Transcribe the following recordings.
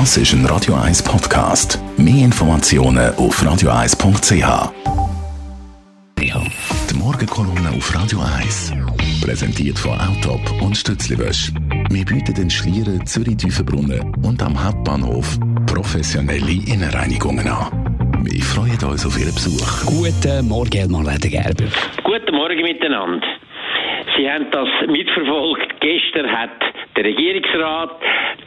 Das ist ein Radio 1 Podcast. Mehr Informationen auf radio1.ch. Die Morgenkolumne auf Radio 1. Präsentiert von Autop und Stützliwösch. Wir bieten den Schlieren Zürich Tiefenbrunnen und am Hauptbahnhof professionelle Innenreinigungen an. Wir freuen uns auf Ihren Besuch. Guten Morgen, Elmar Ledergerber. Guten Morgen miteinander. Sie haben das mitverfolgt. Gestern hat der Regierungsrat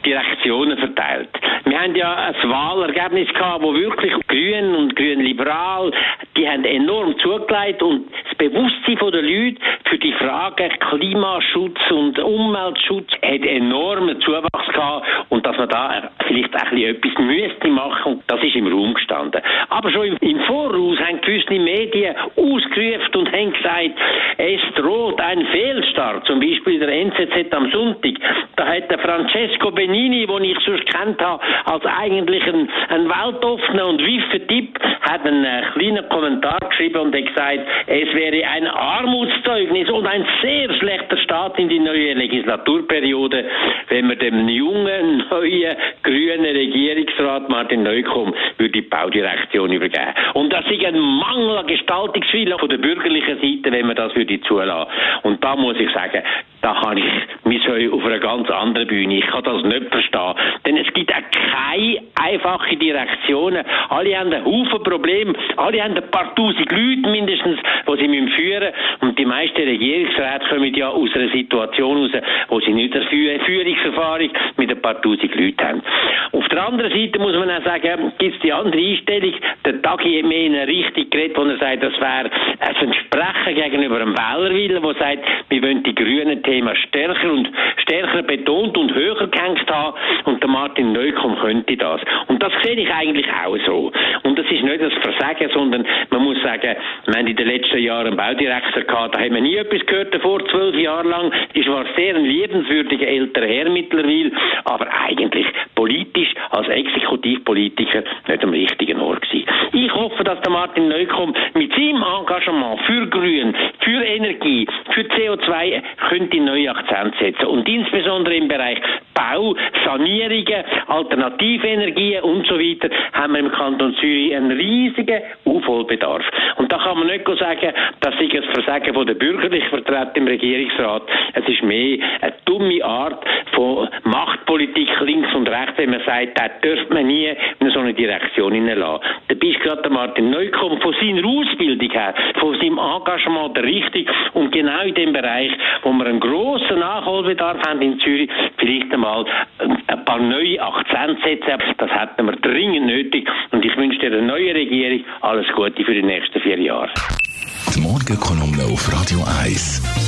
Direktionen verteilt. Wir haben ja ein Wahlergebnis gehabt, wo wirklich Grün und Grün-Liberal, die haben enorm zugelegt und das Bewusstsein der Leute für die Frage Klimaschutz und Umweltschutz hat enormen Zuwachs gehabt man da vielleicht auch etwas müsste machen, das ist im Raum gestanden. Aber schon im Voraus haben gewisse Medien ausgerufen und haben gesagt, es droht ein Fehlstart, zum Beispiel der NZZ am Sonntag. Da hat der Francesco Benini, den ich sonst kennt habe, als eigentlich ein, ein weltoffener und wiffer Tipp, hat einen äh, kleinen Kommentar geschrieben und hat gesagt, es wäre ein Armutszeugnis und ein sehr schlechter Start in die neue Legislaturperiode, wenn man dem jungen, neuen, grünen Regierungsrat Martin Neukomm würde die Baudirektion übergeben. Und das ist ein Mangel an Gestaltungswille von der bürgerlichen Seite, wenn man das würde zulassen. Und da muss ich sagen, da kann ich mich auf einer ganz anderen Bühne. Ich kann das nicht verstehen. Denn es gibt auch keine einfache Direktionen. Alle haben einen Haufen Probleme. Alle haben ein paar tausend Leute mindestens, die sie führen müssen. Und die meisten Regierungsräte kommen ja aus einer Situation raus, wo sie nicht eine Führungserfahrung mit ein paar tausend Leuten haben. Auf der anderen Seite muss man auch sagen, gibt es die andere Einstellung. Der Tagi hat mehr in eine Richtung geredet, wo er sagt, das wäre ein Versprechen gegenüber einem Wählerwillen, der sagt, wir wollen die grünen Thema stärker und stärker betont und höher gehängt haben und der Martin Neukomm könnte das. Und das sehe ich eigentlich auch so. Und das ist nicht das Versagen, sondern man muss sagen, wir haben in den letzten Jahren einen Baudirektor gehabt, da haben wir nie etwas gehört davor, zwölf Jahre lang. Ist war sehr ein liebenswürdiger älterer Herr mittlerweile, aber eigentlich politisch als Exekutivpolitiker nicht am richtigen Ort gewesen. Ich hoffe, dass der Martin Neukomm mit seinem Engagement für Grün, für Energie, für CO2 könnte neue Akzent setzen. Und insbesondere im Bereich Bau, Sanierungen, Alternativenergien und so weiter haben wir im Kanton Zürich einen riesigen Aufholbedarf. Und da kann man nicht sagen, das ist ein Versagen der bürgerlichen Vertreter im Regierungsrat. Es ist mehr eine dumme Art von Machtpolitik links und rechts, wenn man sagt, da dürfte man nie in so eine Direktion hineinlassen. Da bist gerade Martin Neukomm von seiner Ausbildung her, von seinem Engagement der richtig und genau in dem Bereich, wo wir einen grossen Nachholbedarf haben in Zürich, vielleicht einmal ein paar neue Akzente setzen. Das hätten wir dringend nötig. Und ich wünsche der neuen Regierung alles Gute für die nächsten vier Jahre. Die Morgenkolumne auf Radio 1.